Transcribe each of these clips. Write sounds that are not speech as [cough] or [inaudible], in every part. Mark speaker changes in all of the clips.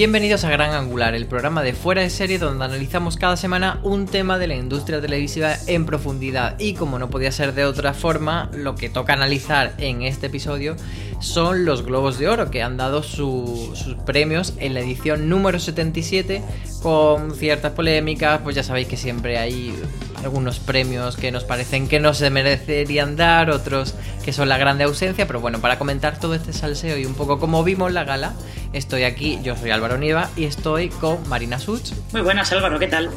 Speaker 1: Bienvenidos a Gran Angular, el programa de fuera de serie donde analizamos cada semana un tema de la industria televisiva en profundidad. Y como no podía ser de otra forma, lo que toca analizar en este episodio son los Globos de Oro, que han dado su- sus premios en la edición número 77, con ciertas polémicas, pues ya sabéis que siempre hay algunos premios que nos parecen que no se merecerían dar, otros que son la grande ausencia, pero bueno, para comentar todo este salseo y un poco cómo vimos la gala, estoy aquí, yo soy Álvaro Nieva y estoy con Marina Such
Speaker 2: Muy buenas, Álvaro, ¿qué tal?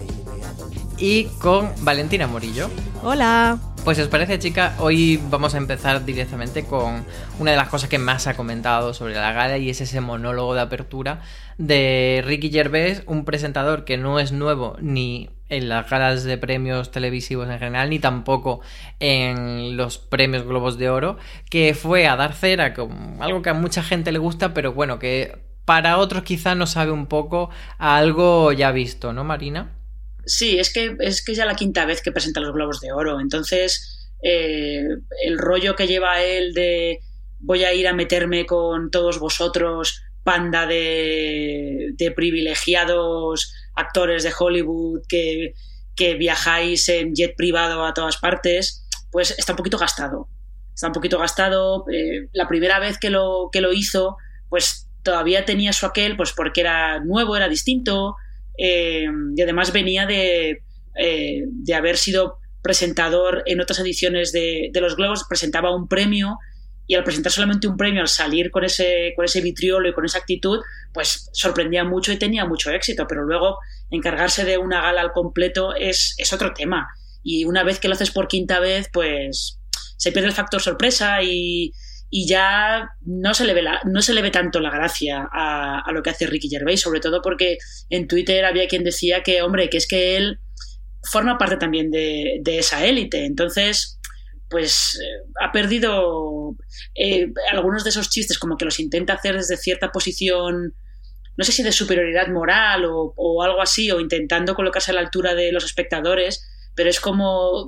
Speaker 1: y con Valentina Morillo.
Speaker 3: Hola.
Speaker 1: Pues si os parece, chica, hoy vamos a empezar directamente con una de las cosas que más se ha comentado sobre la gala y es ese monólogo de apertura de Ricky Gervais, un presentador que no es nuevo ni en las galas de premios televisivos en general, ni tampoco en los premios Globos de Oro, que fue a dar cera con algo que a mucha gente le gusta, pero bueno, que para otros quizá no sabe un poco a algo ya visto, ¿no, Marina?
Speaker 2: Sí, es que es que ya la quinta vez que presenta los Globos de Oro, entonces eh, el rollo que lleva él de voy a ir a meterme con todos vosotros, panda de, de privilegiados actores de Hollywood que, que viajáis en jet privado a todas partes, pues está un poquito gastado. Está un poquito gastado. eh, la primera vez que lo, que lo hizo, pues todavía tenía su aquel, pues porque era nuevo, era distinto, eh, y además venía de, eh, de haber sido presentador en otras ediciones de, de los Globos, presentaba un premio y al presentar solamente un premio, al salir con ese, con ese vitriolo y con esa actitud, pues sorprendía mucho y tenía mucho éxito, pero luego encargarse de una gala al completo es, es otro tema. Y una vez que lo haces por quinta vez, pues se pierde el factor sorpresa y, y ya no se le ve la- no se le ve tanto la gracia a, a lo que hace Ricky Gervais, sobre todo porque en Twitter había quien decía que, hombre, que es que él forma parte también de, de esa élite. Entonces, pues eh, ha perdido eh, algunos de esos chistes, como que los intenta hacer desde cierta posición, no sé si de superioridad moral o, algo así, o intentando colocarse a la altura de los espectadores, pero es como...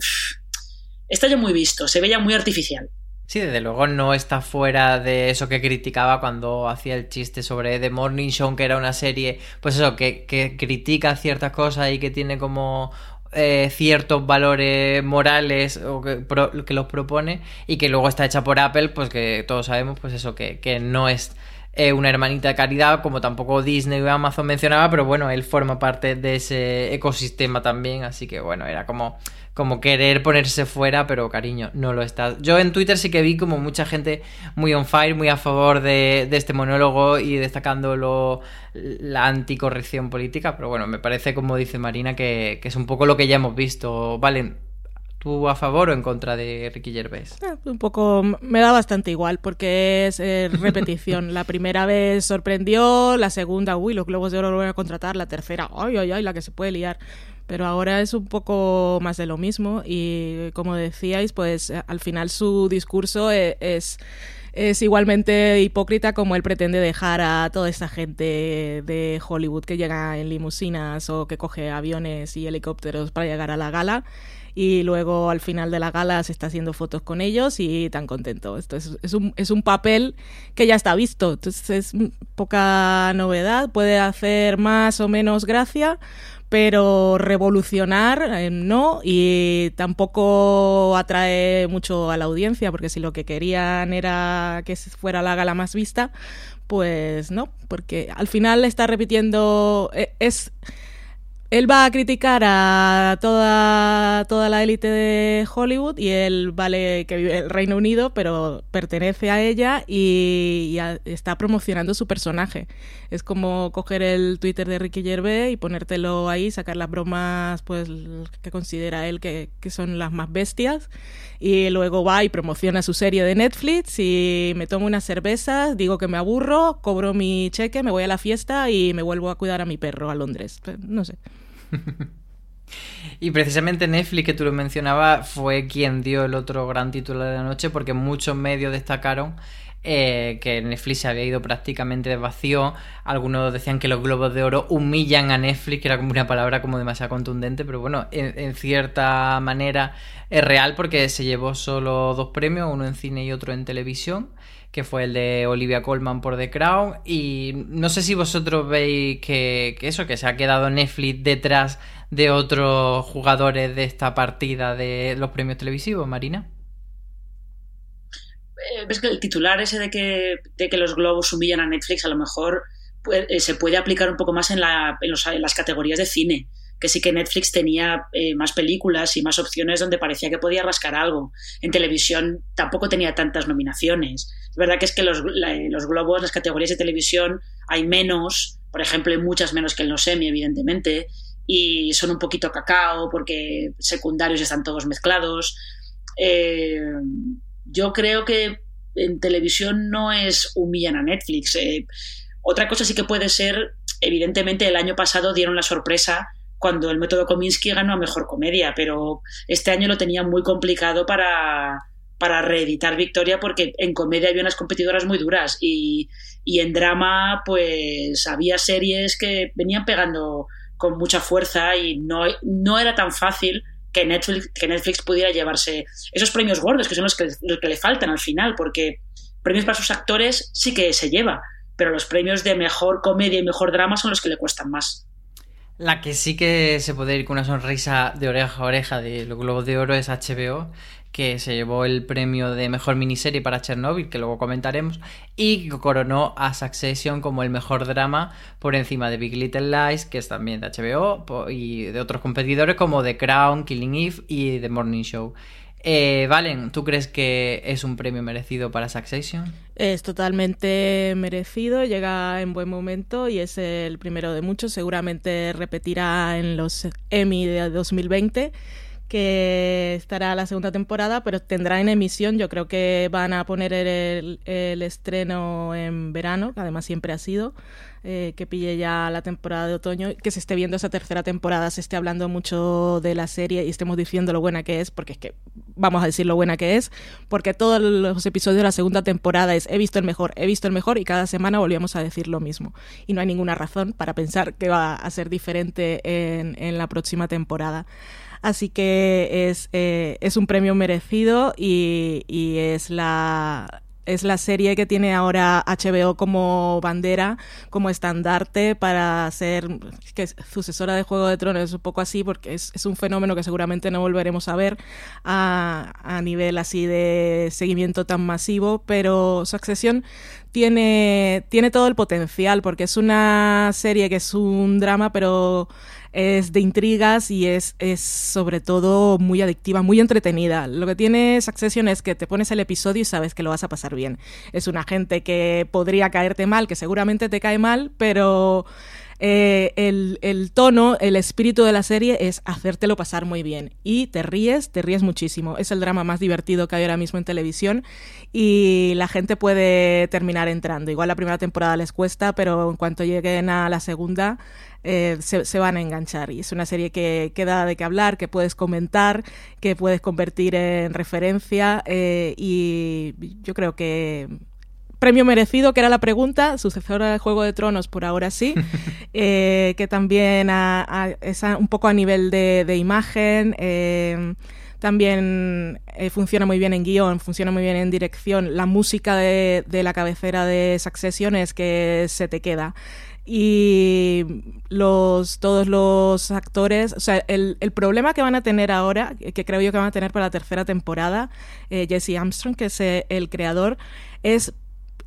Speaker 2: está ya muy visto, se ve ya muy artificial.
Speaker 1: Sí, desde luego no está fuera de eso que criticaba cuando hacía el chiste sobre The Morning Show, que era una serie, pues eso, que, que critica ciertas cosas y que tiene como eh, ciertos valores morales o que, pro- que los propone y que luego está hecha por Apple, pues que todos sabemos, pues eso, que, que no es eh, una hermanita de caridad, como tampoco Disney o Amazon mencionaba, pero bueno, él forma parte de ese ecosistema también, así que bueno, era como, como querer ponerse fuera, pero cariño, no lo está. Yo en Twitter sí que vi como mucha gente muy on fire, muy a favor de, este monólogo y destacando lo, la anticorrección política, pero bueno, me parece, como dice Marina, que, que es un poco lo que ya hemos visto. Valen, ¿tú a favor o en contra de Ricky Gervais?
Speaker 3: Eh, Un poco me da bastante igual porque es eh, [laughs] repetición. la primera vez sorprendió, la segunda, uy, los globos de oro lo voy a contratar, la tercera, ay, ay, ay, la que se puede liar. Pero ahora es un poco más de lo mismo y como decíais, pues eh, al final su discurso e- es, es igualmente hipócrita como él pretende dejar a toda esta gente de Hollywood que llega en limusinas o que coge aviones y helicópteros para llegar a la gala y luego al final de la gala se está haciendo fotos con ellos y tan contento. Esto es, un, es un papel que ya está visto, entonces es poca novedad, puede hacer más o menos gracia, pero revolucionar eh, no y tampoco atrae mucho a la audiencia porque si lo que querían era que fuera la gala más vista pues no porque al final está repitiendo eh, es él va a criticar a toda, toda la élite de Hollywood y él vale que vive en el Reino Unido, pero pertenece a ella y, está promocionando su personaje. Es como coger el Twitter de Ricky Gervais y ponértelo ahí, sacar las bromas pues que considera él que, que son las más bestias y luego va y promociona su serie de Netflix y me tomo unas cervezas, digo que me aburro, cobro mi cheque, me voy a la fiesta y me vuelvo a cuidar a mi perro a Londres. No sé. [laughs]
Speaker 1: Y precisamente Netflix, que tú lo mencionabas, fue quien dio el otro gran título de la noche porque muchos medios destacaron eh, que Netflix se había ido prácticamente de vacío. Algunos decían que los globos de oro humillan a Netflix, que era como una palabra como demasiado contundente, pero bueno, en, cierta manera es real porque se llevó solo dos premios, uno en cine y otro en televisión que fue el de Olivia Colman por The Crown. Y no sé si vosotros veis que, que, eso, que se ha quedado Netflix detrás de otros jugadores de esta partida de los premios televisivos, Marina.
Speaker 2: Eh, ves que el titular ese de que, de que los globos humillan a Netflix a lo mejor eh, se puede aplicar un poco más en, la, en, las categorías de cine que sí que Netflix tenía eh, más películas y más opciones donde parecía que podía rascar algo. En televisión tampoco tenía tantas nominaciones. Es verdad que es que los, los globos, las categorías de televisión, hay menos, por ejemplo, hay muchas menos que en los semi, evidentemente, y son un poquito cacao porque secundarios están todos mezclados. Eh, yo creo que en televisión no es humillan a Netflix. Eh, otra cosa sí que puede ser, evidentemente el año pasado dieron la sorpresa cuando el método Kominsky ganó a Mejor Comedia, pero este año lo tenía muy complicado para, para reeditar Victoria porque en comedia había unas competidoras muy duras y, y en drama pues había series que venían pegando con mucha fuerza y no, no era tan fácil que Netflix, que Netflix pudiera llevarse esos premios gordos, que son los que, los que le faltan al final, porque premios para sus actores sí que se lleva, pero los premios de mejor comedia y mejor drama son los que le cuestan más.
Speaker 1: La que sí que se puede ir con una sonrisa de oreja a oreja de los Globos de Oro es HBO, que se llevó el premio de mejor miniserie para Chernobyl, que luego comentaremos, y coronó a Succession como el mejor drama por encima de Big Little Lies, que es también de HBO, y de otros competidores como The Crown, Killing Eve y The Morning Show. Eh, Valen, ¿tú crees que es un premio merecido para Succession?
Speaker 3: Es totalmente merecido, llega en buen momento y es el primero de muchos. Seguramente repetirá en los Emmy de 2020 que estará la segunda temporada, pero tendrá en emisión. Yo creo que van a poner el, estreno en verano, que además siempre ha sido, eh, que pille ya la temporada de otoño, que se esté viendo esa tercera temporada, se esté hablando mucho de la serie y estemos diciendo lo buena que es, porque es que vamos a decir lo buena que es, porque todos los episodios de la segunda temporada es he visto el mejor, he visto el mejor y cada semana volvíamos a decir lo mismo. Y no hay ninguna razón para pensar que va a ser diferente en, en la próxima temporada. Así que es, eh, es un premio merecido y, y es la es la serie que tiene ahora HBO como bandera, como estandarte para ser sucesora de Juego de Tronos. Es un poco así porque es, es un fenómeno que seguramente no volveremos a ver a, a, nivel así de seguimiento tan masivo, pero Succession tiene, tiene todo el potencial porque es una serie que es un drama, pero es de intrigas y es, es sobre todo muy adictiva, muy entretenida. Lo que tiene Succession es que te pones el episodio y sabes que lo vas a pasar bien. Es una gente que podría caerte mal, que seguramente te cae mal, pero eh, el, tono, el espíritu de la serie es hacértelo pasar muy bien. Y te ríes, te ríes muchísimo. Es el drama más divertido que hay ahora mismo en televisión y la gente puede terminar entrando. Igual la primera temporada les cuesta, pero en cuanto lleguen a la segunda eh, se, van a enganchar. Y es una serie que, que, da de qué hablar, que puedes comentar, que puedes convertir en referencia eh, y yo creo que premio merecido, que era la pregunta, sucesora de Juego de Tronos, por ahora sí, [laughs] eh, que también es un poco a nivel de, imagen. Eh, también eh, funciona muy bien en guion, funciona muy bien en dirección. La música de, de la cabecera de Succession es que se te queda y los todos los actores, o sea, el, el, problema que van a tener ahora, que creo yo que van a tener para la tercera temporada, eh, Jesse Armstrong, que es eh, el creador, es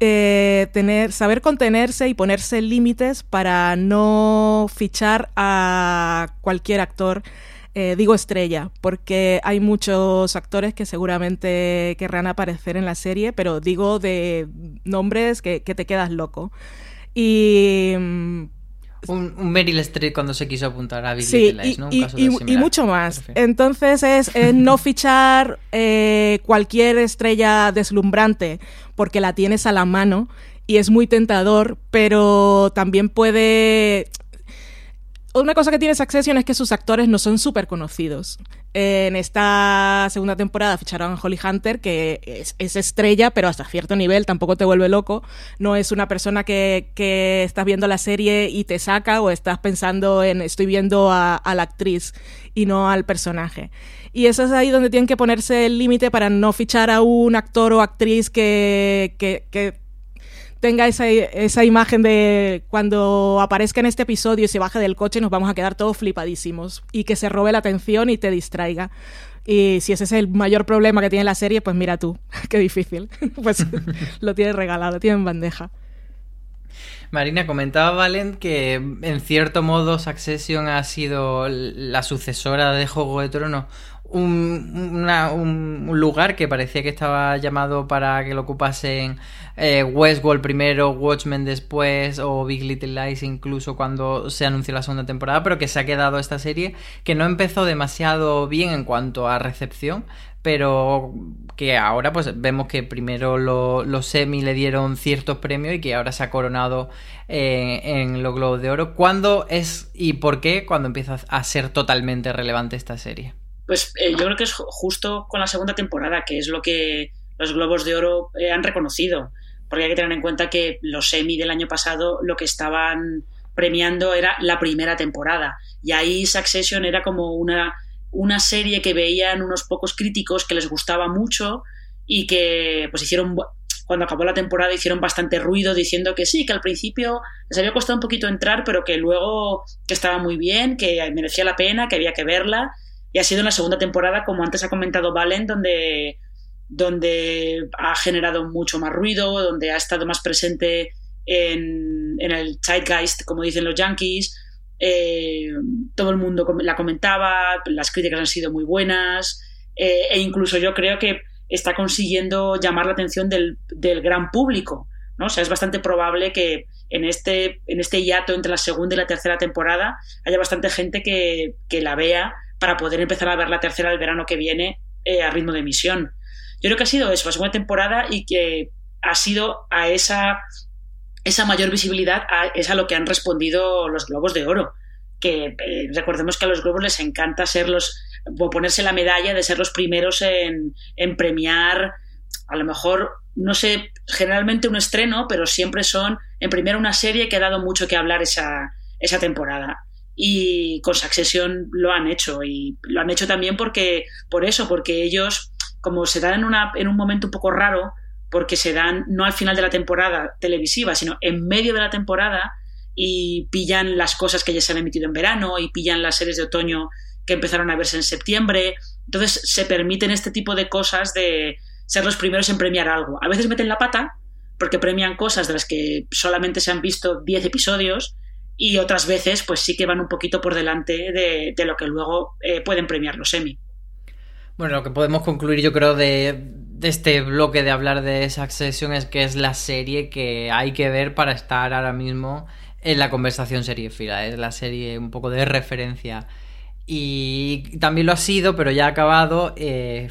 Speaker 3: eh, tener, saber contenerse y ponerse límites para no fichar a cualquier actor. digo estrella, porque hay muchos actores que seguramente querrán aparecer en la serie, pero digo de nombres que, que te quedas loco. Y
Speaker 1: mm, un, un, Meryl Streep cuando se quiso apuntar a Big sí, Lies, ¿no? Un
Speaker 3: y, caso y, y, mucho más. Entonces es, [laughs] no fichar eh, cualquier estrella deslumbrante porque la tienes a la mano y es muy tentador, pero también puede una cosa que tiene Succession es que sus actores no son súper conocidos. En esta segunda temporada ficharon a Holly Hunter, que es, estrella, pero hasta cierto nivel tampoco te vuelve loco. No es una persona que, estás viendo la serie y te saca o estás pensando en estoy viendo a, la actriz y no al personaje. Y eso es ahí donde tienen que ponerse el límite para no fichar a un actor o actriz que tenga esa, esa imagen de cuando aparezca en este episodio y se baje del coche nos vamos a quedar todos flipadísimos y que se robe la atención y te distraiga. Y si ese es el mayor problema que tiene la serie, pues mira tú, [laughs] qué difícil. [laughs] pues [laughs] lo tiene regalado, tiene en bandeja.
Speaker 1: Marina, comentaba Valen que en cierto modo Succession ha sido la sucesora de Juego de Tronos un, un, lugar que parecía que estaba llamado para que lo ocupasen eh, Westworld primero, Watchmen después o Big Little Lies incluso cuando se anunció la segunda temporada, pero que se ha quedado esta serie que no empezó demasiado bien en cuanto a recepción, pero que ahora pues vemos que primero los semi le dieron ciertos premios y que ahora se ha coronado eh, en los Globos de Oro. ¿Cuándo es y por qué cuando empieza a ser totalmente relevante esta serie?
Speaker 2: Pues eh, yo creo que es justo con la segunda temporada, que es lo que los Globos de Oro eh, han reconocido. Porque hay que tener en cuenta que los semi del año pasado lo que estaban premiando era la primera temporada. Y ahí Succession era como una, una serie que veían unos pocos críticos que les gustaba mucho y que pues hicieron cuando acabó la temporada hicieron bastante ruido diciendo que sí, que al principio les había costado un poquito entrar, pero que luego que estaba muy bien, que merecía la pena, que había que verla y ha sido en la segunda temporada, como antes ha comentado Valen, donde, donde ha generado mucho más ruido, donde ha estado más presente en, el zeitgeist, como dicen los yankees. Eh, todo el mundo la comentaba, las críticas han sido muy buenas, eh, e incluso yo creo que está consiguiendo llamar la atención del, gran público. ¿no? Sea, es bastante probable que en este, en este hiato entre la segunda y la tercera temporada haya bastante gente que, que la vea para poder empezar a ver la tercera del verano que viene eh, a ritmo de emisión. Yo creo que ha sido eso, la segunda temporada y que ha sido a esa, esa mayor visibilidad, es a lo que han respondido los Globos de Oro. Que eh, recordemos que a los Globos les encanta ser los, ponerse la medalla de ser los primeros en, en premiar, a lo mejor, no sé, generalmente un estreno, pero siempre son en primera una serie que ha dado mucho que hablar esa, esa temporada y con Succession lo han hecho y lo han hecho también porque por eso porque ellos como se dan en, una, en un momento un poco raro porque se dan no al final de la temporada televisiva sino en medio de la temporada y pillan las cosas que ya se han emitido en verano y pillan las series de otoño que empezaron a verse en septiembre. Entonces se permiten este tipo de cosas de ser los primeros en premiar algo. A veces meten la pata porque premian cosas de las que solamente se han visto 10 episodios y otras veces pues sí que van un poquito por delante de, lo que luego eh, pueden premiar los Emmy.
Speaker 1: Bueno, lo que podemos concluir yo creo de, este bloque de hablar de Succession es que es la serie que hay que ver para estar ahora mismo en la conversación serie fila. Es la serie un poco de referencia y también lo ha sido, pero ya ha acabado, eh,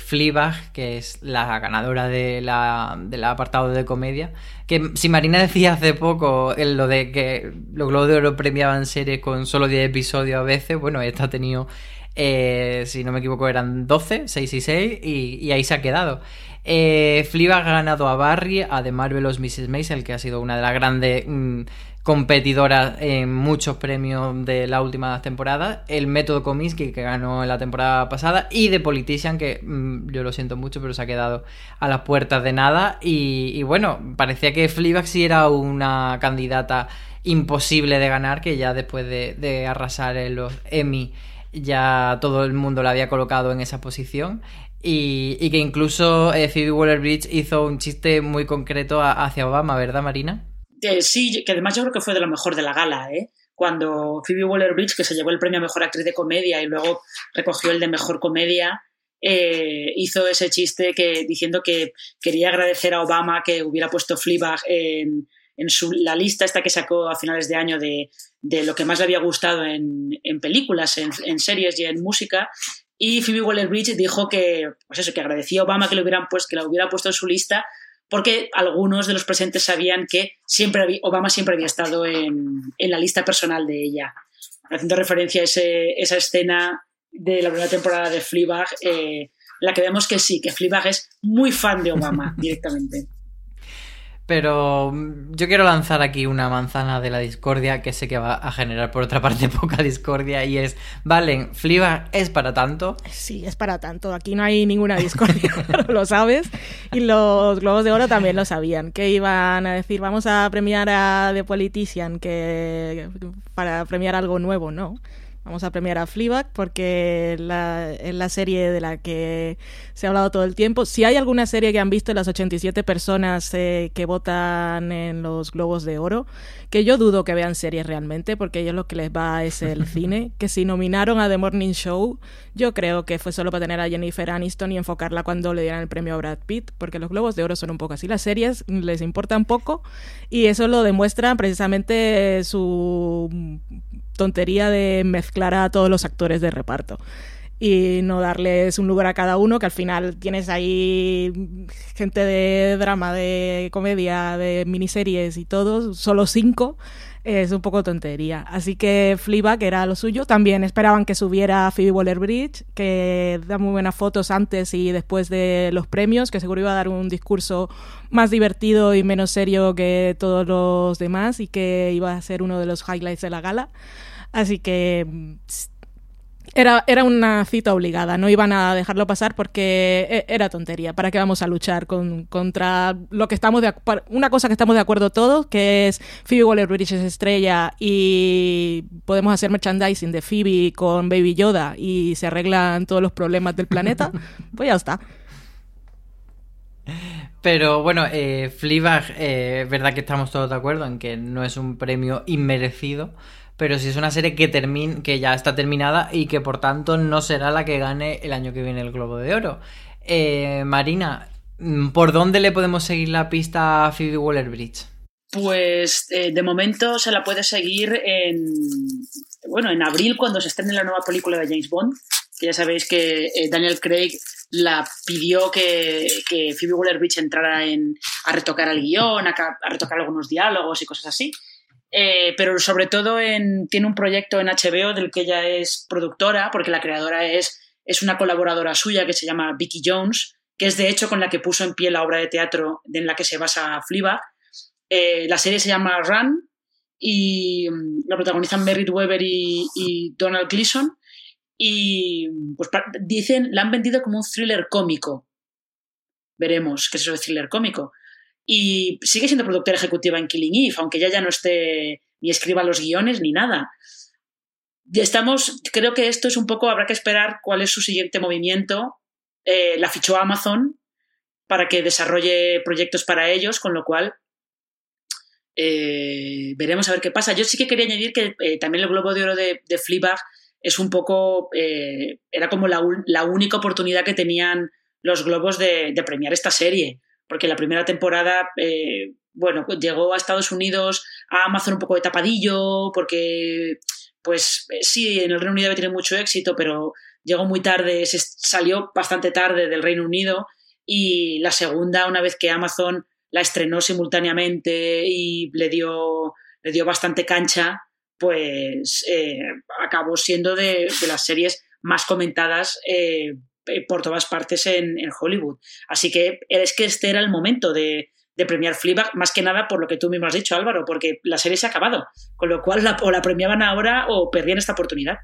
Speaker 1: que es la ganadora de la, del apartado de comedia. Que si Marina decía hace poco en lo de que los Globos de Oro premiaban series con solo 10 episodios a veces, bueno, esta ha tenido Eh, si no me equivoco, eran 12, 6 y 6, y, ahí se ha quedado. Eh, ha ganado a Barry, a The Marvelous Mrs. Maisel, que ha sido una de las grandes mm, competidoras en muchos premios de la última temporada. El método Kominsky, que ganó en la temporada pasada. Y The Politician, que mm, yo lo siento mucho, pero se ha quedado a las puertas de nada. Y, bueno, parecía que Fleabag sí era una candidata imposible de ganar, que ya después de, de arrasar en los Emmy ya todo el mundo la había colocado en esa posición. Y, que incluso eh, Phoebe Waller-Bridge hizo un chiste muy concreto hacia Obama, ¿verdad, Marina?
Speaker 2: Sí, que además yo creo que fue de lo mejor de la gala, ¿eh? Cuando Phoebe Waller-Bridge, que se llevó el premio a Mejor Actriz de Comedia y luego recogió el de Mejor Comedia, eh, hizo ese chiste que diciendo que quería agradecer a Obama que hubiera puesto Fleabag en, su, la lista esta que sacó a finales de año de, de lo que más le había gustado en, en películas, en, en, series y en música. Y Phoebe Waller-Bridge dijo que, pues eso, que agradecía a Obama que, lo hubieran pues, que la hubiera puesto en su lista porque algunos de los presentes sabían que siempre Obama siempre había estado en, en, la lista personal de ella. Haciendo referencia a esa escena de la primera temporada de Fleabag, eh, la que vemos que sí, que Fleabag es muy fan de Obama directamente.
Speaker 1: Pero mm, yo quiero lanzar aquí una manzana de la discordia que sé que va a generar por otra parte [laughs] poca discordia y es, Valen, Fliba es para tanto.
Speaker 3: Sí, es para tanto. Aquí no hay ninguna discordia, [laughs] lo sabes. Y los Globos de Oro también lo sabían, que iban a decir, vamos a premiar a The Politician que para premiar algo nuevo, ¿no? Vamos a premiar a Fleabag porque es la serie de la que se ha hablado todo el tiempo. Si hay alguna serie que han visto las 87 personas eh, que votan en los Globos de Oro, que yo dudo que vean series realmente porque ellos lo que les va es el [laughs] cine, que si nominaron a The Morning Show, yo creo que fue solo para tener a Jennifer Aniston y enfocarla cuando le dieran el premio a Brad Pitt, porque los Globos de Oro son un poco así. Las series les importan poco y eso lo demuestra precisamente su tontería de mezclar a todos los actores de reparto y no darles un lugar a cada uno, que al final tienes ahí gente de drama, de comedia, de miniseries y todo, solo cinco, es un poco tontería. Así que Fleabag era lo suyo. También esperaban que subiera Phoebe Waller-Bridge, que da muy buenas fotos antes y después de los premios, que seguro iba a dar un discurso más divertido y menos serio que todos los demás y que iba a ser uno de los highlights de la gala. Así que era, era una cita obligada, no iban a dejarlo pasar porque e, era tontería. ¿Para qué vamos a luchar con, contra lo que estamos de una cosa que estamos de acuerdo todos, que es Phoebe Waller-Bridge es estrella y podemos hacer merchandising de Phoebe con Baby Yoda y se arreglan todos los problemas del planeta? [laughs] pues ya está.
Speaker 1: Pero bueno, eh, Fleabag, eh, es verdad que estamos todos de acuerdo en que no es un premio inmerecido, pero sí es una serie que, que ya está terminada y que por tanto no será la que gane el año que viene el Globo de Oro. Eh, Marina, ¿por dónde le podemos seguir la pista a Phoebe Waller-Bridge?
Speaker 2: Pues eh, de momento se la puede seguir en, bueno, en abril cuando se estrene la nueva película de James Bond, que ya sabéis que eh, Daniel Craig la pidió que, Phoebe Waller-Bridge entrara en, a retocar el guion, a, retocar algunos diálogos y cosas así. Eh, pero sobre todo tiene un proyecto en HBO del que ella es productora, porque la creadora es, es una colaboradora suya que se llama Vicky Jones, que es de hecho con la que puso en pie la obra de teatro en la que se basa Fleabag. Eh, la serie se llama Run y mm, la protagonizan Merritt Weber y, Donald Gleason. Y pues dicen, la han vendido como un thriller cómico. Veremos qué es eso de thriller cómico y sigue siendo productora ejecutiva en Killing Eve, aunque ya ya no esté ni escriba los guiones ni nada. Estamos, creo que esto es un poco, habrá que esperar cuál es su siguiente movimiento. Eh, la fichó Amazon para que desarrolle proyectos para ellos, con lo cual eh, veremos a ver qué pasa. Yo sí que quería añadir que eh, también el Globo de Oro de, de es un poco, era como la, la, única oportunidad que tenían los globos de premiar esta serie porque la primera temporada, eh, bueno, pues llegó a Estados Unidos, a Amazon un poco de tapadillo, porque, pues eh, sí, en el Reino Unido tiene mucho éxito, pero llegó muy tarde, se salió bastante tarde del Reino Unido, y la segunda, una vez que Amazon la estrenó simultáneamente y le dio, le dio bastante cancha, pues eh, acabó siendo de, las series más comentadas por todas partes en, Hollywood. Así que es que este era el momento de, premiar Fleabag, más que nada por lo que tú mismo has dicho, Álvaro, porque la serie se ha acabado, con lo cual o la premiaban ahora o perdían esta oportunidad.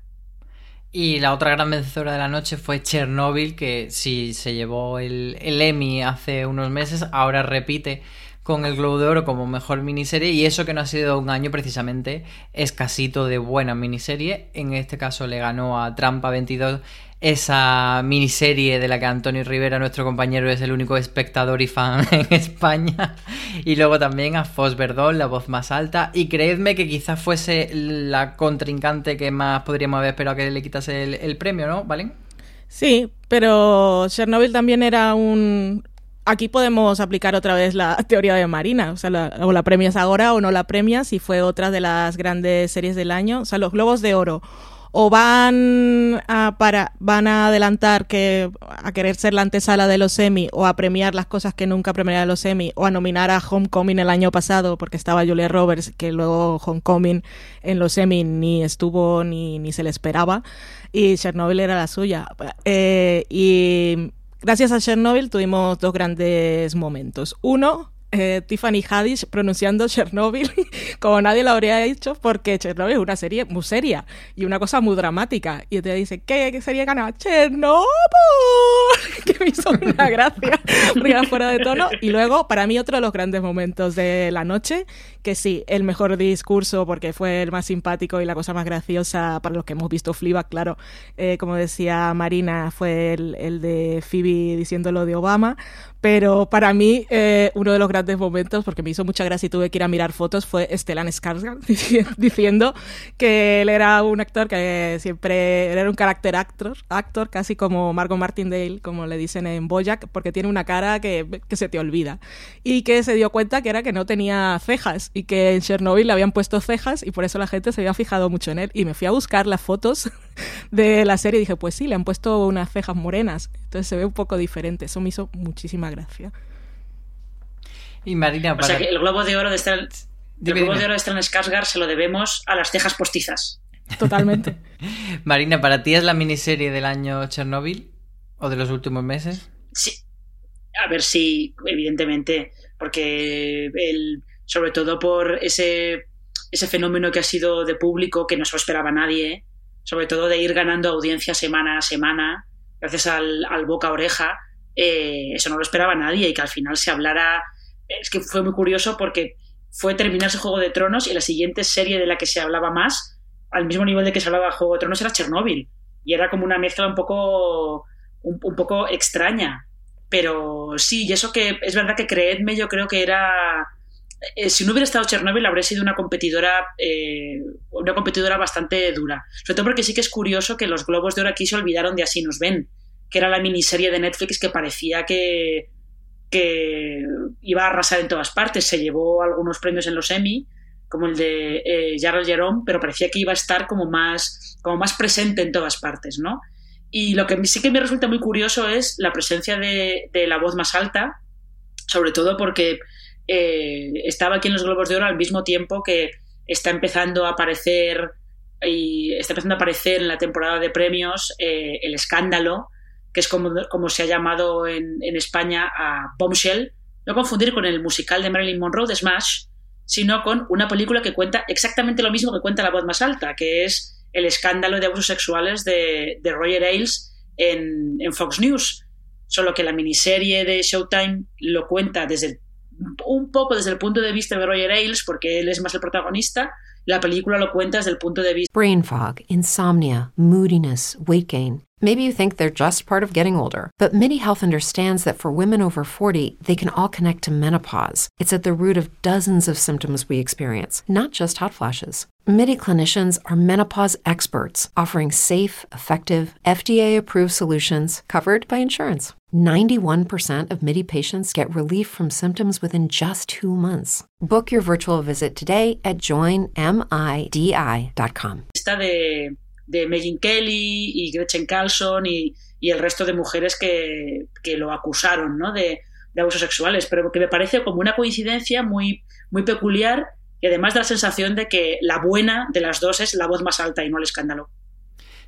Speaker 1: Y la otra gran vencedora de la noche fue Chernobyl, que sí se llevó el, el Emmy hace unos meses, ahora repite con el Globo de Oro como mejor miniserie y eso que no ha sido un año precisamente escasito de buena miniserie. En este caso le ganó a Trampa 22 esa miniserie de la que Antonio Rivera, nuestro compañero, es el único espectador y fan [laughs] en España. Y luego también a Fos Verdón, la voz más alta. Y creedme que quizás fuese la contrincante que más podríamos haber esperado que le quitase el, el premio, ¿no? ¿Valen?
Speaker 3: Sí, pero Chernobyl también era un, aquí podemos aplicar otra vez la [laughs] teoría de Marina, o sea, o la premias ahora o no la premias, y fue otra de las grandes series del año, o sea, los Globos de Oro. O van a para van a adelantar que a querer ser la antesala de los Emmy o a premiar las cosas que nunca premiaron los Emmy o a nominar a Homecoming el año pasado porque estaba Julia Roberts que luego Homecoming en los Emmy ni estuvo ni, ni se le esperaba y Chernobyl era la suya. Eh, y gracias a Chernobyl tuvimos dos grandes momentos. Uno, eh, Tiffany Haddish pronunciando Chernobyl [laughs] como nadie lo habría hecho porque Chernobyl es una serie muy seria y una cosa muy dramática. Y te dice ¿qué, serie ganaba? Chernobyl [laughs] que me hizo una gracia porque era fuera de tono. Y luego para mí otro de los grandes momentos de la noche que sí, el mejor discurso porque fue el más simpático y la cosa más graciosa para los que hemos visto Fleabag, claro, eh, como decía Marina, fue el, el de Phoebe diciendo lo de Obama, pero para mí, eh, uno de los grandes momentos, porque me hizo mucha gracia y tuve que ir a mirar fotos, fue Stellan Skarsgård [laughs] diciendo que él era un actor que siempre era un carácter actor, actor casi como Margot Martindale, como le dicen en Bojack, porque tiene una cara que, que se te olvida. Y que se dio cuenta que era que no tenía cejas y que en Chernobyl le habían puesto cejas y por eso la gente se había fijado mucho en él. Y me fui a buscar las fotos de la serie dije, pues sí, le han puesto unas cejas morenas. Entonces se ve un poco diferente. Eso me hizo muchísima gracia.
Speaker 1: Y Marina,
Speaker 2: para... O sea que el globo de oro de Stellan, el globo de oro de Skarsgård se lo debemos a las cejas postizas.
Speaker 3: Totalmente. [laughs]
Speaker 1: Marina, ¿para ti es la miniserie del año Chernobyl? ¿O de los últimos meses?
Speaker 2: Sí. A ver si, evidentemente, porque el, sobre todo por ese, ese fenómeno que ha sido de público que no se lo esperaba nadie, sobre todo de ir ganando audiencia semana a semana, gracias al, al boca a oreja, eh, eso no lo esperaba nadie y que al final se hablara. Es que fue muy curioso porque fue terminarse Juego de Tronos y la siguiente serie de la que se hablaba más, al mismo nivel de que se hablaba Juego de Tronos, era Chernóbil. Y era como una mezcla un poco, un, poco extraña. Pero sí, y eso que es verdad que creedme, yo creo que era. Eh, si no hubiera estado Chernobyl, habría sido una competidora, eh, una competidora bastante dura. Sobre todo porque sí que es curioso que los globos de oro aquí se olvidaron de Así nos ven que era la miniserie de Netflix que parecía que, que iba a arrasar en todas partes. Se llevó algunos premios en los Emmy, como el de eh, Gerald Jerome, pero parecía que iba a estar como más, como más presente en todas partes, ¿no? Y lo que sí que me resulta muy curioso es la presencia de, la voz más alta, sobre todo porque eh, estaba aquí en los Globos de Oro al mismo tiempo que está empezando a aparecer y está empezando a aparecer en la temporada de premios eh, el escándalo que es como, como se ha llamado en, en, España a Bombshell, no confundir con el musical de Marilyn Monroe de Smash, sino con una película que cuenta exactamente lo mismo que cuenta La voz más alta, que es el escándalo de abusos sexuales de, de Roger Ailes en, en, Fox News. Solo que la miniserie de Showtime lo cuenta desde un poco desde el punto de vista de Roger Ailes, porque él es más el protagonista, la película lo cuenta desde el punto de vista.
Speaker 4: Brain fog, insomnia, moodiness, weight gain. Maybe you think they're just part of getting older, but MIDI Health understands that for women over 40, they can all connect to menopause. It's at the root of dozens of symptoms we experience, not just hot flashes. MIDI clinicians are menopause experts, offering safe, effective, FDA approved solutions covered by insurance. 91% of MIDI patients get relief from symptoms within just two months. Book your virtual visit today at joinmidi.com.
Speaker 2: De de Megyn Kelly y Gretchen Carlson y, y el resto de mujeres que, que lo acusaron ¿no? de, de, abusos sexuales, pero que me parece como una coincidencia muy, muy peculiar y además da la sensación de que la buena de las dos es la voz más alta y no el escándalo.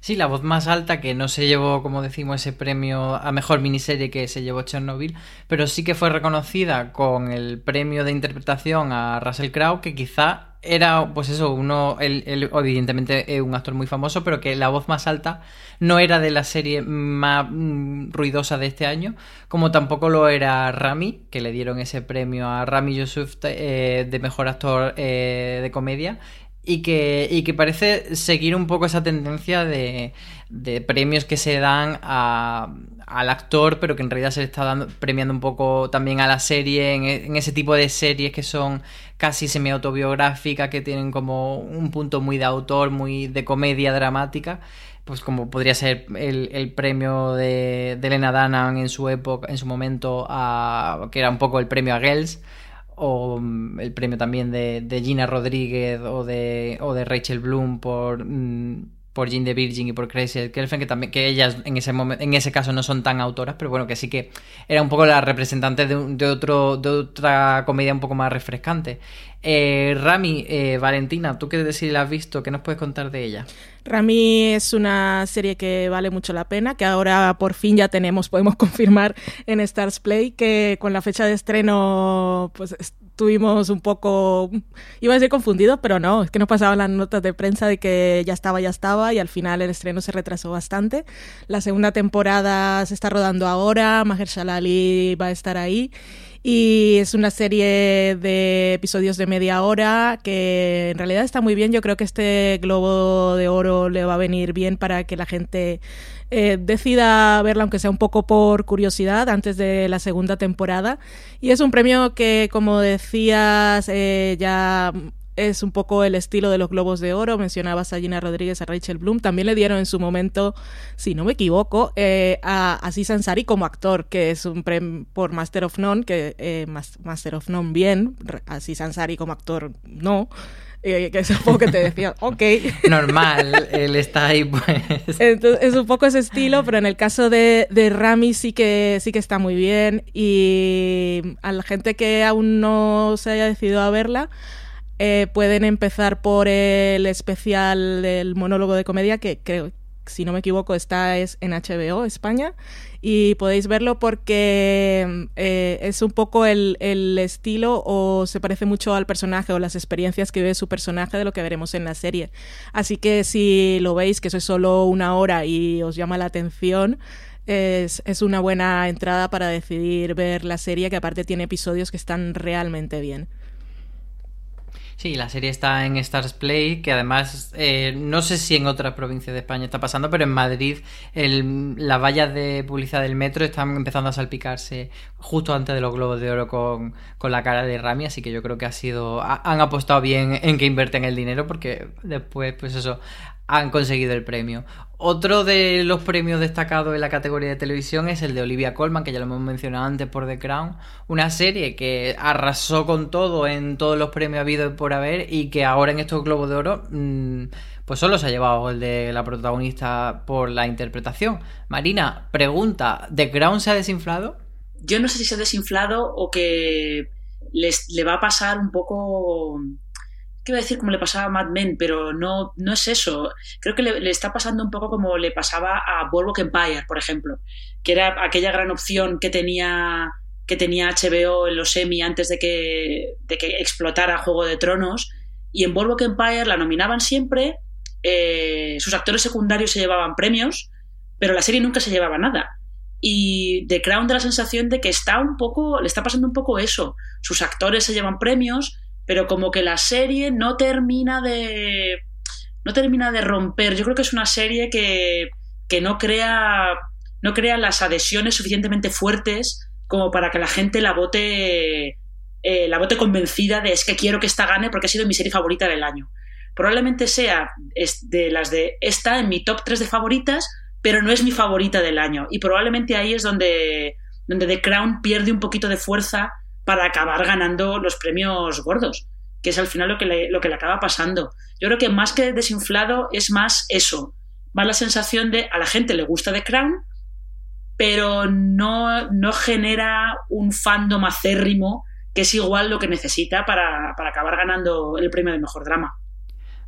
Speaker 1: Sí, la voz más alta que no se llevó, como decimos, ese premio a mejor miniserie que se llevó Chernobyl, pero sí que fue reconocida con el premio de interpretación a Russell Crowe, que quizá era, pues eso, uno, él, evidentemente un actor muy famoso, pero que la voz más alta no era de la serie más mm, ruidosa de este año, como tampoco lo era Rami, que le dieron ese premio a Rami Yusuf eh, de mejor actor eh, de comedia, y que, y que parece seguir un poco esa tendencia de, de premios que se dan a, al actor, pero que en realidad se le está dando, premiando un poco también a la serie, en, ese tipo de series que son casi semi-autobiográficas, que tienen como un punto muy de autor, muy de comedia dramática. Pues como podría ser el, el premio de, de Elena Dunham en su época, en su momento, a, que era un poco el premio a Girls o mm, el premio también de, de, Gina Rodríguez o de, o de Rachel Bloom por, mm, por Jean the Virgin y por Crazy Kelfen, que también que ellas en ese momento, en ese caso no son tan autoras, pero bueno, que sí que era un poco la representante de, otro, de otra comedia un poco más refrescante. Eh, Rami, eh, Valentina, tú qué si la has visto, ¿qué nos puedes contar de ella?
Speaker 3: Rami es una serie que vale mucho la pena, que ahora por fin ya tenemos, podemos [laughs] confirmar en Stars Play, que con la fecha de estreno pues estuvimos un poco, iba a decir confundidos, pero no, es que nos pasaban las notas de prensa de que ya estaba, ya estaba, y al final el estreno se retrasó bastante. La segunda temporada se está rodando ahora, Mahershala Ali va a estar ahí. Y es una serie de episodios de media hora que en realidad está muy bien. Yo creo que este Globo de Oro le va a venir bien para que la gente eh, decida verla, aunque sea un poco por curiosidad, antes de la segunda temporada. Y es un premio que, como decías, eh, ya es un poco el estilo de los Globos de Oro. Mencionabas a Gina Rodríguez, a Rachel Bloom. También le dieron en su momento, si no me equivoco, eh, a Aziz Ansari como actor, que es un premio por Master of None, que eh, Master of None bien, Aziz Ansari como actor no. Eh, que es un poco que te decía, [laughs] ok.
Speaker 1: Normal, él está ahí, pues.
Speaker 3: Entonces, es un poco ese estilo, pero en el caso de, de Rami sí que, sí que está muy bien. Y a la gente que aún no se haya decidido a verla, eh, pueden empezar por el especial del monólogo de comedia que creo, si no me equivoco, está es en HBO España y podéis verlo porque eh, es un poco el, el, estilo o se parece mucho al personaje o las experiencias que vive su personaje de lo que veremos en la serie. Así que si lo veis, que eso es solo una hora y os llama la atención, es, es, una buena entrada para decidir ver la serie, que aparte tiene episodios que están realmente bien.
Speaker 1: Sí, la serie está en Stars Play, que además eh, no sé si en otras provincias de España está pasando, pero en Madrid el, las vallas de publicidad del metro están empezando a salpicarse justo antes de los globos de oro con, con la cara de Rami, así que yo creo que ha sido han apostado bien en que invierten el dinero porque después pues eso han conseguido el premio. Otro de los premios destacados en la categoría de televisión es el de Olivia Colman, que ya lo hemos mencionado antes por The Crown, una serie que arrasó con todo en todos los premios habidos por haber y que ahora en estos Globos de Oro mm, pues solo se ha llevado el de la protagonista por la interpretación. Marina, pregunta, ¿The Crown se ha desinflado?
Speaker 2: Yo no sé si se ha desinflado o que les, le va a pasar un poco ¿qué iba a decir como le pasaba a Mad Men? Pero no, no es eso. Creo que le, está pasando un poco como le pasaba a Boardwalk Empire, por ejemplo, que era aquella gran opción que tenía, que tenía HBO en los Emmy antes de que, de que explotara Juego de Tronos. Y en Boardwalk Empire la nominaban siempre, eh, sus actores secundarios se llevaban premios, pero la serie nunca se llevaba nada. Y The Crown da la sensación de que está un poco, le está pasando un poco eso. Sus actores se llevan premios, pero como que la serie no termina de no termina de romper. Yo creo que es una serie que, que no crea no crea las adhesiones suficientemente fuertes como para que la gente la vote eh, la vote convencida de es que quiero que esta gane porque ha sido mi serie favorita del año. Probablemente sea de las de esta en mi top 3 de favoritas, pero no es mi favorita del año. Y probablemente ahí es donde, donde The Crown pierde un poquito de fuerza para acabar ganando los premios gordos, que es al final lo que le, lo que le acaba pasando. Yo creo que más que desinflado es más eso, más la sensación de a la gente le gusta The Crown, pero no, no genera un fandom acérrimo que es igual lo que necesita para, para acabar ganando el premio de mejor drama.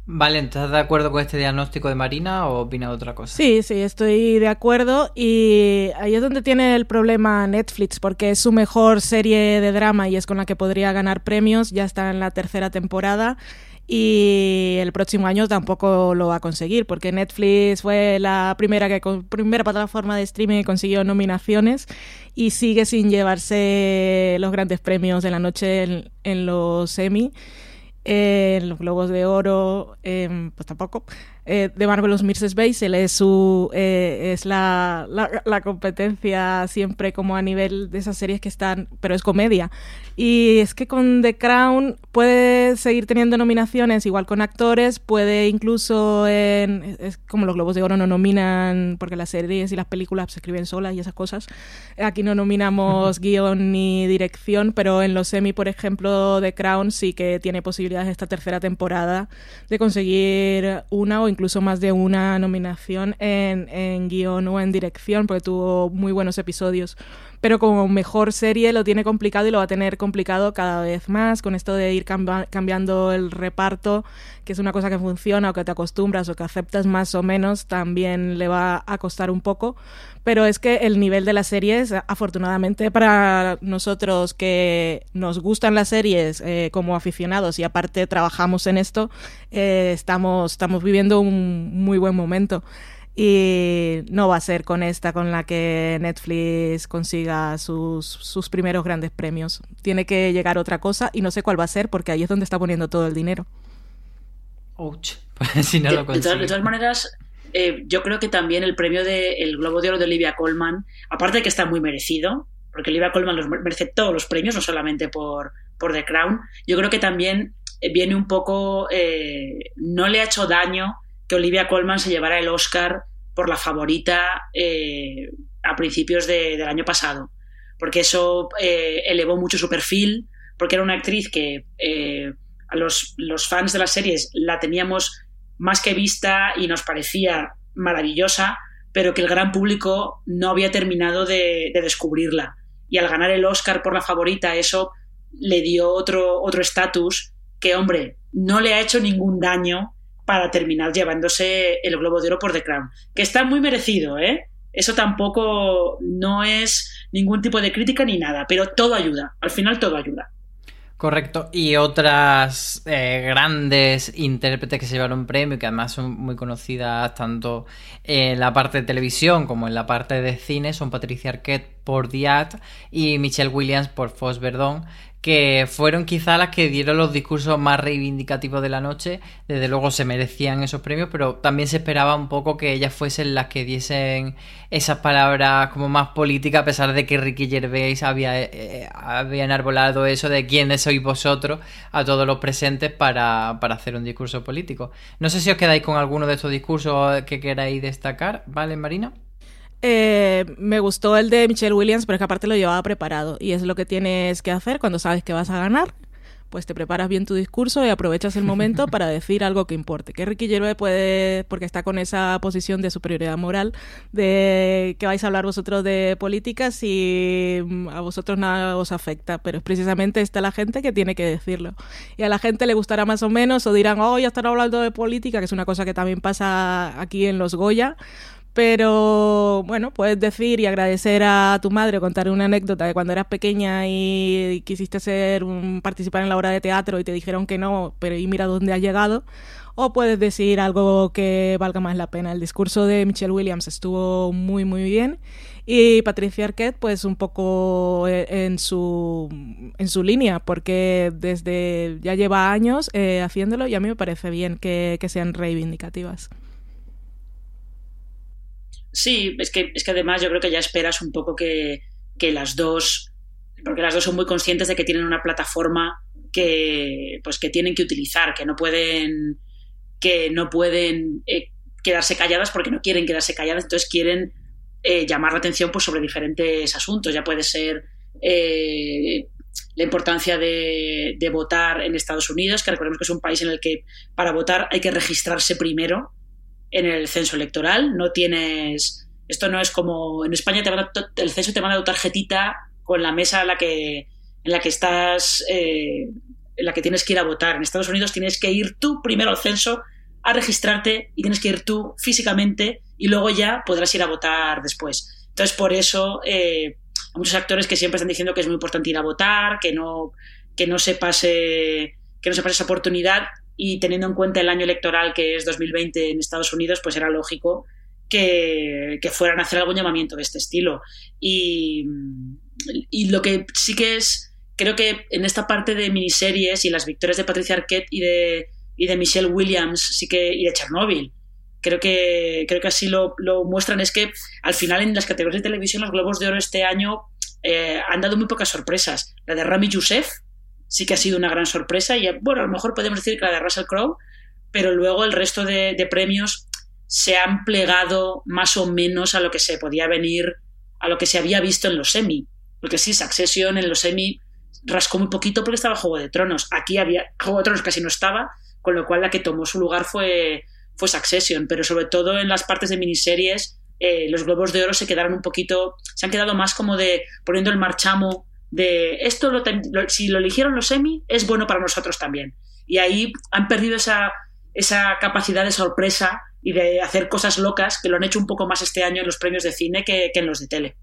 Speaker 1: Vale, ¿estás de acuerdo con este diagnóstico de Marina o opinas otra cosa?
Speaker 3: Sí, sí, estoy de acuerdo y ahí es donde tiene el problema Netflix, porque es su mejor serie de drama y es con la que podría ganar premios, ya está en la tercera temporada y el próximo año tampoco lo va a conseguir porque Netflix fue la primera que primera plataforma de streaming que consiguió nominaciones y sigue sin llevarse los grandes premios de la noche en, en los Emmy en los Globos de Oro, eh, pues tampoco. Eh, de Marvelous Mrs. Basil es, su, eh, es la, la, competencia siempre como a nivel de esas series que están, pero es comedia. Y es que con The Crown puede seguir teniendo nominaciones, igual con actores, puede incluso en, es como los Globos de Oro no nominan, porque las series y las películas se escriben solas y esas cosas. Aquí no nominamos guion ni dirección, pero en los semi, por ejemplo, The Crown sí que tiene posibilidades esta tercera temporada de conseguir una o incluso más de una nominación en, en guion o en dirección, porque tuvo muy buenos episodios. Pero como mejor serie lo tiene complicado y lo va a tener complicado cada vez más con esto de ir cambiando el reparto, que es una cosa que funciona o que te acostumbras o que aceptas más o menos, también le va a costar un poco. Pero es que el nivel de las series, afortunadamente para nosotros que nos gustan las series eh, como aficionados y aparte trabajamos en esto, eh, estamos, estamos viviendo un muy buen momento y no va a ser con esta con la que Netflix consiga sus, sus primeros grandes premios. Tiene que llegar otra cosa y no sé cuál va a ser porque ahí es donde está poniendo todo el dinero.
Speaker 1: Ouch. [laughs] Si no
Speaker 2: de,
Speaker 1: lo
Speaker 2: de, todas, de todas maneras, eh, yo creo que también el premio del el Globo de Oro de Olivia Colman, aparte de que está muy merecido, porque Olivia Colman los merece todos los premios, no solamente por, por The Crown, yo creo que también viene un poco, eh, no le ha hecho daño que Olivia Colman se llevara el Oscar por la favorita eh, a principios de, del año pasado, porque eso eh, elevó mucho su perfil, porque era una actriz que eh, a los, los, fans de las series la teníamos más que vista y nos parecía maravillosa, pero que el gran público no había terminado de, de descubrirla. Y al ganar el Oscar por la favorita, eso le dio otro estatus que, hombre, no le ha hecho ningún daño para terminar llevándose el Globo de Oro por The Crown, que está muy merecido, ¿eh? Eso tampoco no es ningún tipo de crítica ni nada, pero todo ayuda, al final todo ayuda.
Speaker 1: Correcto. Y otras eh, grandes intérpretes que se llevaron premio, que además son muy conocidas tanto en la parte de televisión como en la parte de cine, son Patricia Arquette por Diat y Michelle Williams por Foss Verdon, que fueron quizá las que dieron los discursos más reivindicativos de la noche. Desde luego se merecían esos premios, pero también se esperaba un poco que ellas fuesen las que diesen esas palabras como más políticas, a pesar de que Ricky Gervais había, eh, había enarbolado eso de quiénes sois vosotros a todos los presentes para, para hacer un discurso político. No sé si os quedáis con alguno de estos discursos que queráis destacar, ¿vale, Marina?
Speaker 3: Eh, me gustó el de Michelle Williams, pero que aparte lo llevaba preparado. Y es lo que tienes que hacer cuando sabes que vas a ganar. Pues te preparas bien tu discurso y aprovechas el momento [laughs] para decir algo que importe. Que Ricky Gervais puede, porque está con esa posición de superioridad moral, de que vais a hablar vosotros de políticas y a vosotros nada os afecta. Pero es precisamente esta la gente que tiene que decirlo. Y a la gente le gustará más o menos o dirán, oh, ya están hablando de política, que es una cosa que también pasa aquí en los Goya pero bueno, puedes decir y agradecer a tu madre, contar una anécdota de cuando eras pequeña y quisiste ser participar en la obra de teatro y te dijeron que no, pero y mira dónde has llegado. O puedes decir algo que valga más la pena. El discurso de Michelle Williams estuvo muy, muy bien. Y Patricia Arquette, pues un poco eh, en su, en su línea, porque desde ya lleva años eh, haciéndolo y a mí me parece bien que sean reivindicativas.
Speaker 2: Sí, es que, es que además yo creo que ya esperas un poco que, que las dos, porque las dos son muy conscientes de que tienen una plataforma que, pues, que tienen que utilizar, que no pueden, que no pueden eh, quedarse calladas porque no quieren quedarse calladas, entonces quieren eh, llamar la atención pues, sobre diferentes asuntos. Ya puede ser eh, la importancia de, de, votar en Estados Unidos, que recordemos que es un país en el que para votar hay que registrarse primero en el censo electoral, no tienes... Esto no es como... En España te van el censo te manda tu tarjetita con la mesa en la que, en la que estás... Eh, en la que tienes que ir a votar. En Estados Unidos tienes que ir tú primero al censo a registrarte y tienes que ir tú físicamente y luego ya podrás ir a votar después. Entonces, por eso eh, hay muchos actores que siempre están diciendo que es muy importante ir a votar, que no, que no se pase que no se pase esa oportunidad y teniendo en cuenta el año electoral que es 2020 en Estados Unidos, pues era lógico que, que fueran a hacer algún llamamiento de este estilo. Y, y lo que sí que es, creo que en esta parte de miniseries y las victorias de Patricia Arquette y de, y de Michelle Williams sí que, y de Chernobyl, creo que, creo que así lo, lo, muestran, es que al final en las categorías de televisión los Globos de Oro este año eh, han dado muy pocas sorpresas. La de Rami Youssef sí que ha sido una gran sorpresa y bueno, a lo mejor podemos decir que la de Russell Crowe, pero luego el resto de, premios se han plegado más o menos a lo que se podía venir, a lo que se había visto en los semi. Porque sí, Succession en los semi rascó muy poquito porque estaba Juego de Tronos. Aquí había Juego de Tronos casi no estaba, con lo cual la que tomó su lugar fue, fue Succession. Pero sobre todo en las partes de miniseries, eh, los Globos de Oro se quedaron un poquito, se han quedado más como de poniendo el marchamo de esto, lo, si lo eligieron los semi, es bueno para nosotros también. Y ahí han perdido esa, esa capacidad de sorpresa y de hacer cosas locas que lo han hecho un poco más este año en los premios de cine que, que en los de tele.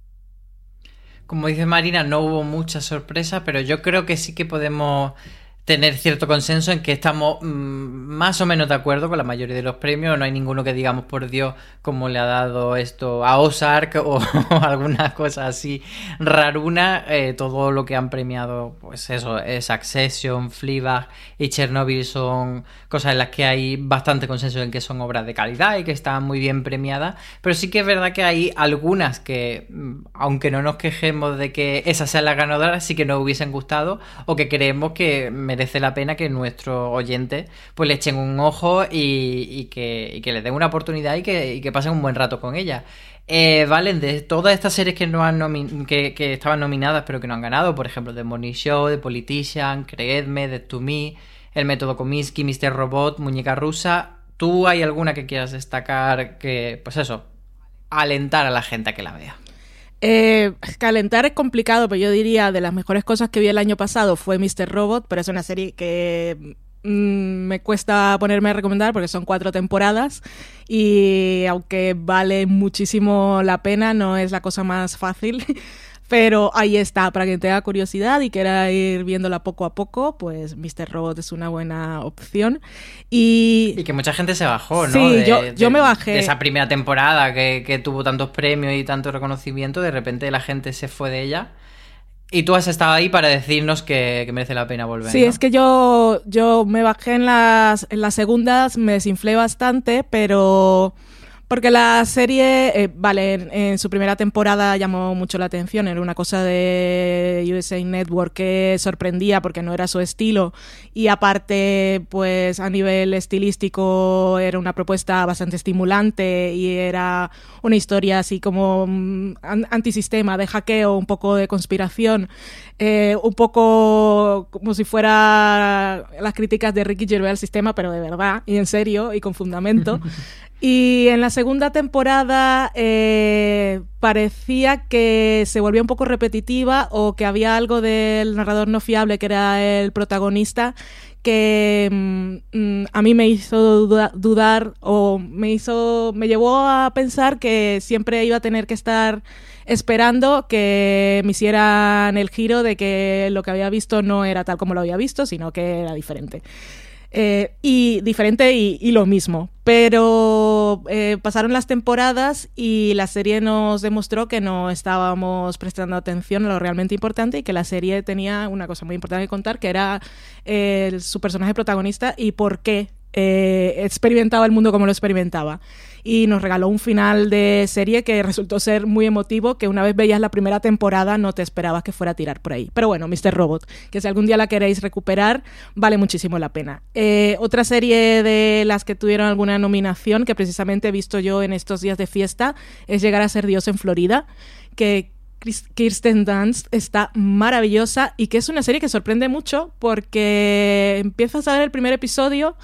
Speaker 1: Como dice Marina, no hubo mucha sorpresa, pero yo creo que sí que podemos tener cierto consenso en que estamos mm, más o menos de acuerdo con la mayoría de los premios. No hay ninguno que digamos, por Dios, cómo le ha dado esto a Ozark [laughs] o, alguna cosa así raruna. Eh, todo lo que han premiado, pues eso, es Accession, Fleabag y Chernobyl son cosas en las que hay bastante consenso en que son obras de calidad y que están muy bien premiadas. Pero sí que es verdad que hay algunas que, mm, aunque no nos quejemos de que esas sean las ganadoras, sí que nos hubiesen gustado o que creemos que merece la pena que nuestros oyentes pues le echen un ojo y, que, y le den una oportunidad y que, pasen un buen rato con ella. Eh, Valen, de todas estas series que, no han que, estaban nominadas pero que no han ganado, por ejemplo, The Morning Show, The Politician, Creedme, The To Me, El Método Comiskey, Mr. Robot, Muñeca Rusa, ¿tú hay alguna que quieras destacar que, pues eso, alentar a la gente a que la vea?
Speaker 3: Eh, calentar es complicado, pero yo diría de las mejores cosas que vi el año pasado fue Mr. Robot, pero es una serie que mm, me cuesta ponerme a recomendar porque son cuatro temporadas y aunque vale muchísimo la pena, no es la cosa más fácil. [laughs] Pero ahí está, para quien tenga curiosidad y quiera ir viéndola poco a poco, pues Mr. Robot es una buena opción. Y,
Speaker 1: y que mucha gente se bajó, ¿no?
Speaker 3: Sí, yo, me bajé.
Speaker 1: De esa primera temporada que, que tuvo tantos premios y tanto reconocimiento, de repente la gente se fue de ella. Y tú has estado ahí para decirnos que, merece la pena volver.
Speaker 3: Sí, es que yo, yo me bajé en las, en las segundas, me desinflé bastante, pero porque la serie, eh, vale, en, su primera temporada llamó mucho la atención, era una cosa de USA Network que sorprendía porque no era su estilo y aparte, pues a nivel estilístico era una propuesta bastante estimulante y era una historia así como mm, antisistema, de hackeo, un poco de conspiración, eh, un poco como si fuera las críticas de Ricky Gervais al sistema, pero de verdad y en serio y con fundamento. [laughs] Y en la segunda temporada eh, parecía que se volvía un poco repetitiva o que había algo del narrador no fiable que era el protagonista que mm, mm, a mí me hizo dudar o me hizo me llevó a pensar que siempre iba a tener que estar esperando que me hicieran el giro de que lo que había visto no era tal como lo había visto, sino que era diferente. Eh, y diferente y, lo mismo. Pero eh, pasaron las temporadas y la serie nos demostró que no estábamos prestando atención a lo realmente importante y que la serie tenía una cosa muy importante que contar, que era eh, su personaje protagonista y por qué experimentaba el mundo como lo experimentaba y nos regaló un final de serie que resultó ser muy emotivo, que una vez veías la primera temporada no te esperabas que fuera a tirar por ahí. Pero bueno, Mr. Robot, que si algún día la queréis recuperar, vale muchísimo la pena. Eh, otra serie de las que tuvieron alguna nominación, que precisamente he visto yo en estos días de fiesta, es Llegar a ser Dios en Florida, que Kirsten Dunst está maravillosa y que es una serie que sorprende mucho porque empiezas a ver el primer episodio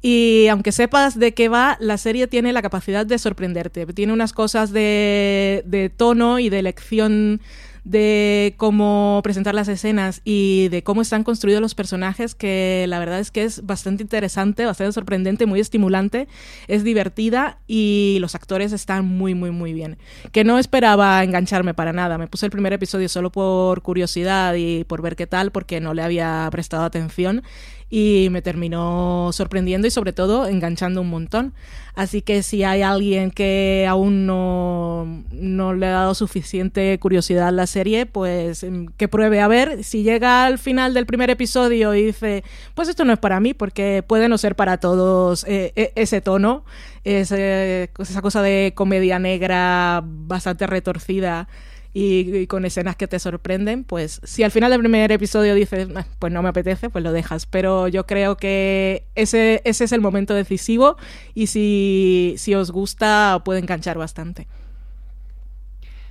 Speaker 3: y aunque sepas de qué va, la serie tiene la capacidad de sorprenderte. Tiene unas cosas de, tono y de elección de cómo presentar las escenas y de cómo están construidos los personajes, que la verdad es que es bastante interesante, bastante sorprendente, muy estimulante, es divertida y los actores están muy, muy, muy bien. Que no esperaba engancharme para nada, me puse el primer episodio solo por curiosidad y por ver qué tal, porque no le había prestado atención y me terminó sorprendiendo y sobre todo enganchando un montón. Así que si hay alguien que aún no, no le ha dado suficiente curiosidad a la serie, pues em, que pruebe a ver. Si llega al final del primer episodio y dice, pues esto no es para mí, porque puede no ser para todos eh, e, ese tono, esa cosa de comedia negra bastante retorcida y, con escenas que te sorprenden, pues si al final del primer episodio dices, pues no me apetece, pues lo dejas. Pero yo creo que ese, ese es el momento decisivo y si, si os gusta puede enganchar bastante.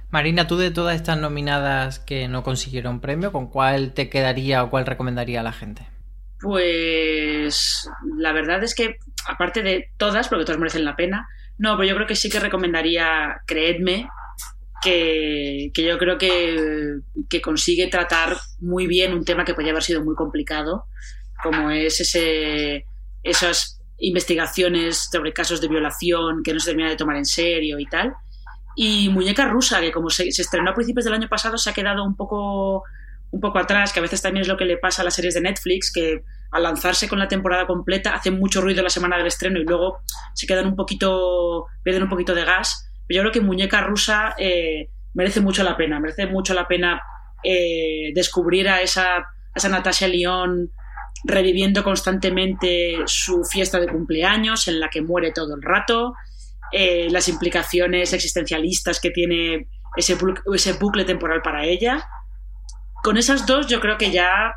Speaker 1: Marina, tú de todas estas nominadas que no consiguieron premio, ¿con cuál te quedaría o cuál recomendaría a la gente?
Speaker 2: Pues la verdad es que, aparte de todas, porque todas merecen la pena, no, pero yo creo que sí que recomendaría Creedme, que, yo creo que, consigue tratar muy bien un tema que podría haber sido muy complicado, como es ese, esas investigaciones sobre casos de violación que no se termina de tomar en serio y tal. Y Muñeca Rusa, que como se, estrenó a principios del año pasado, se ha quedado un poco, un poco atrás, que a veces también es lo que le pasa a las series de Netflix, que al lanzarse con la temporada completa hacen mucho ruido la semana del estreno y luego se quedan un poquito, pierden un poquito de gas yo creo que Muñeca Rusa eh, merece mucho la pena, merece mucho la pena eh, descubrir a esa, a esa Natasha León reviviendo constantemente su fiesta de cumpleaños en la que muere todo el rato, eh, las implicaciones existencialistas que tiene ese, ese bucle temporal para ella. Con esas dos yo creo que ya,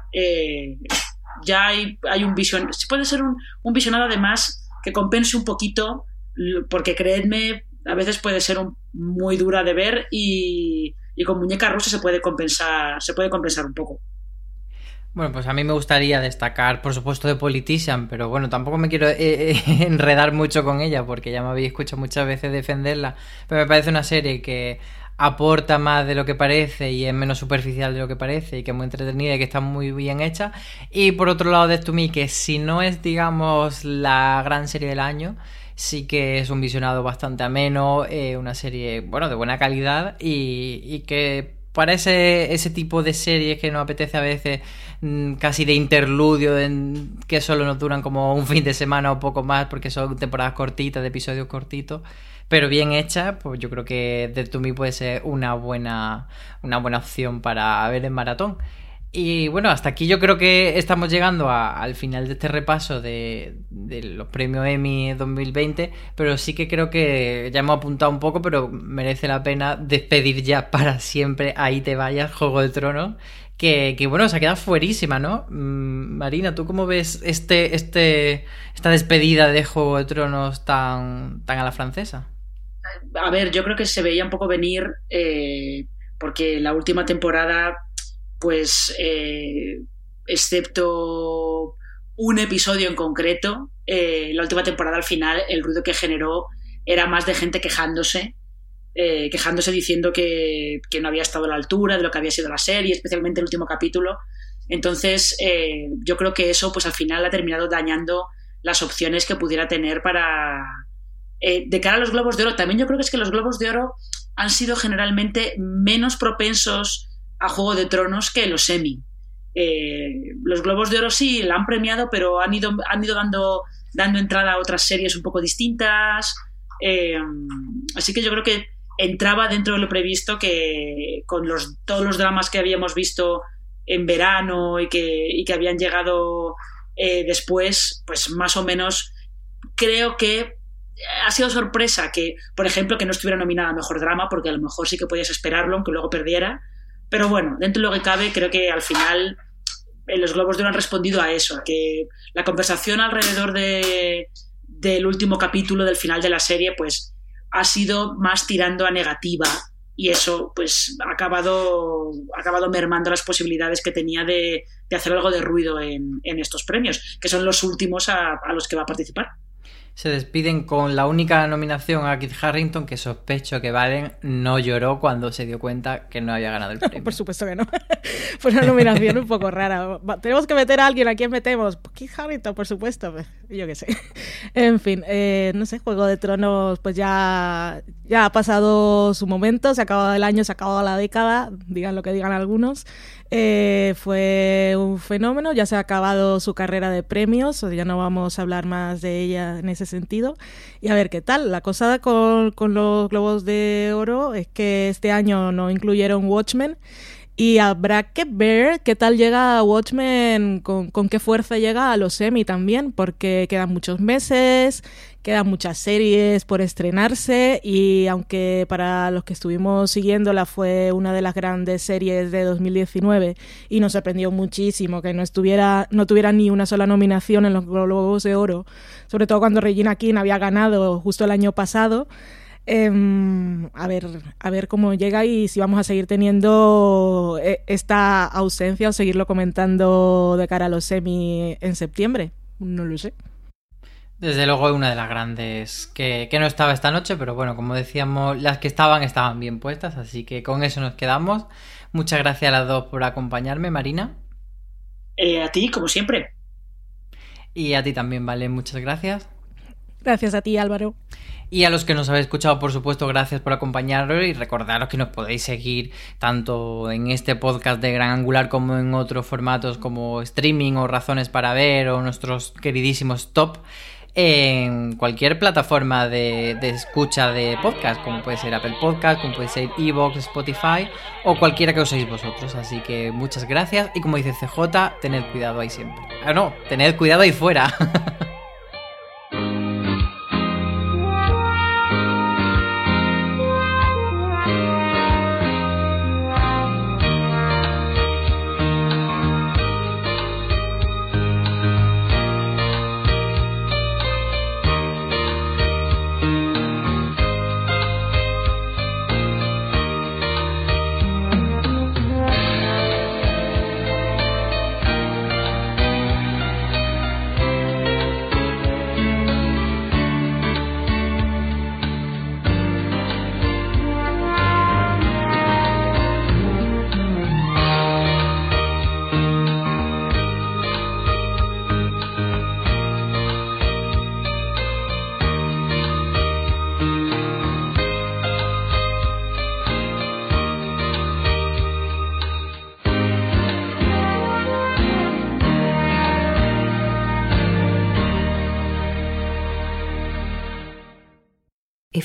Speaker 2: ya hay, hay, un vision, puede ser un, un visionado además que compense un poquito, porque creedme, a veces puede ser muy dura de ver y, con muñeca rusa se puede compensar, se puede compensar un poco.
Speaker 1: Bueno, pues a mí me gustaría destacar, por supuesto, de Politician, pero bueno, tampoco me quiero eh, eh, [laughs] enredar mucho con ella, porque ya me habéis escuchado muchas veces defenderla, pero me parece una serie que aporta más de lo que parece y es menos superficial de lo que parece y que es muy entretenida y que está muy bien hecha. Y por otro lado, de To Me, que si no es, digamos, la gran serie del año, sí que es un visionado bastante ameno, eh, una serie, bueno, de buena calidad y, que para ese, tipo de series que nos apetece a veces mm, casi de interludio, que solo nos duran como un fin de semana o poco más porque son temporadas cortitas, de episodios cortitos, pero bien hechas, pues yo creo que The To Me puede ser una buena, una buena opción para ver en maratón. Y bueno, hasta aquí yo creo que estamos llegando al final de este repaso de, los premios Emmy 2020, pero sí que creo que ya hemos apuntado un poco, pero merece la pena despedir ya para siempre, ahí te vayas, Juego de Tronos, que, bueno, se ha quedado fuerísima, ¿no? Mm, Marina, ¿tú cómo ves este, este, esta despedida de Juego de Tronos tan, tan a la francesa?
Speaker 2: A ver, yo creo que se veía un poco venir eh, porque la última temporada pues eh, excepto un episodio en concreto, eh, la última temporada al final, el ruido que generó era más de gente quejándose, eh, quejándose diciendo que, no había estado a la altura de lo que había sido la serie, especialmente el último capítulo. Entonces, yo creo que eso, pues al final ha terminado dañando las opciones que pudiera tener para... de cara a los globos de oro, también yo creo que es que los globos de oro han sido generalmente menos propensos a Juego de Tronos que los Emmy. Eh, los Globos de Oro sí la han premiado, pero han ido, han ido dando, dando entrada a otras series un poco distintas. Eh, así que yo creo que entraba dentro de lo previsto que con los, todos los dramas que habíamos visto en verano y que, que habían llegado eh, después, pues más o menos creo que ha sido sorpresa que, por ejemplo, que no estuviera nominada a Mejor Drama, porque a lo mejor sí que podías esperarlo, aunque luego perdiera. Pero bueno, dentro de lo que cabe, creo que al final eh, los Globos de Oro han respondido a eso, a que la conversación alrededor de, del último capítulo del final de la serie, pues ha sido más tirando a negativa y eso pues ha acabado, ha acabado mermando las posibilidades que tenía de, hacer algo de ruido en, estos premios, que son los últimos a, a los que va a participar.
Speaker 1: Se despiden con la única nominación a Kit Harrington que sospecho que Valen no lloró cuando se dio cuenta que no había ganado el [laughs] premio.
Speaker 3: Por supuesto que no. [laughs] Fue una nominación un poco rara. Tenemos que meter a alguien, ¿a quién metemos? Pues Kit Harrington, por supuesto. Pues, yo qué sé. [laughs] En fin, eh, no sé, Juego de Tronos pues ya, ya ha pasado su momento, se ha acabado el año, se ha acabado la década, digan lo que digan algunos. Eh, fue un fenómeno, ya se ha acabado su carrera de premios, ya no vamos a hablar más de ella en ese sentido. Y a ver qué tal. La cosa con, con los Globos de Oro es que este año no incluyeron Watchmen. Y habrá que ver qué tal llega Watchmen, con, con, qué fuerza llega a los semi también, porque quedan muchos meses, quedan muchas series por estrenarse y aunque para los que estuvimos siguiéndola fue una de las grandes series de 2019 y nos sorprendió muchísimo que no estuviera no tuviera ni una sola nominación en los Globos de Oro, sobre todo cuando Regina King había ganado justo el año pasado. Eh, a ver, a ver cómo llega y si vamos a seguir teniendo eh, esta ausencia o seguirlo comentando de cara a los semi en septiembre. No lo sé.
Speaker 1: Desde luego es una de las grandes que, que, no estaba esta noche, pero bueno, como decíamos, las que estaban estaban bien puestas, así que con eso nos quedamos. Muchas gracias a las dos por acompañarme, Marina.
Speaker 2: Eh, a ti, como siempre.
Speaker 1: Y a ti también, Vale, muchas gracias.
Speaker 3: Gracias a ti, Álvaro.
Speaker 1: Y a los que nos habéis escuchado, por supuesto, gracias por acompañarnos y recordaros que nos podéis seguir tanto en este podcast de Gran Angular como en otros formatos como streaming o razones para ver o nuestros queridísimos top en cualquier plataforma de, de, escucha de podcast, como puede ser Apple Podcast, como puede ser Evox, Spotify o cualquiera que uséis vosotros. Así que muchas gracias y como dice CJ, tened cuidado ahí siempre. Ah, no, tened cuidado ahí fuera. [laughs]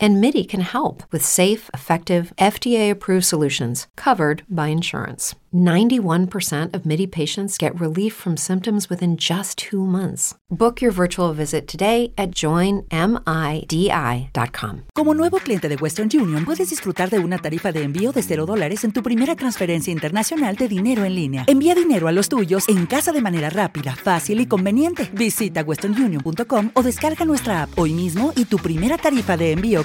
Speaker 4: And MIDI can help with safe, effective, FDA approved solutions covered by insurance. 91% of MIDI patients get relief from symptoms within just two months. Book your virtual visit today at joinmidi.com.
Speaker 5: Como nuevo cliente de Western Union, puedes disfrutar de una tarifa de envío de 0 dólares en tu primera transferencia internacional de dinero en línea. Envía dinero a los tuyos en casa de manera rápida, fácil y conveniente. Visita westernunion.com o descarga nuestra app hoy mismo y tu primera tarifa de envío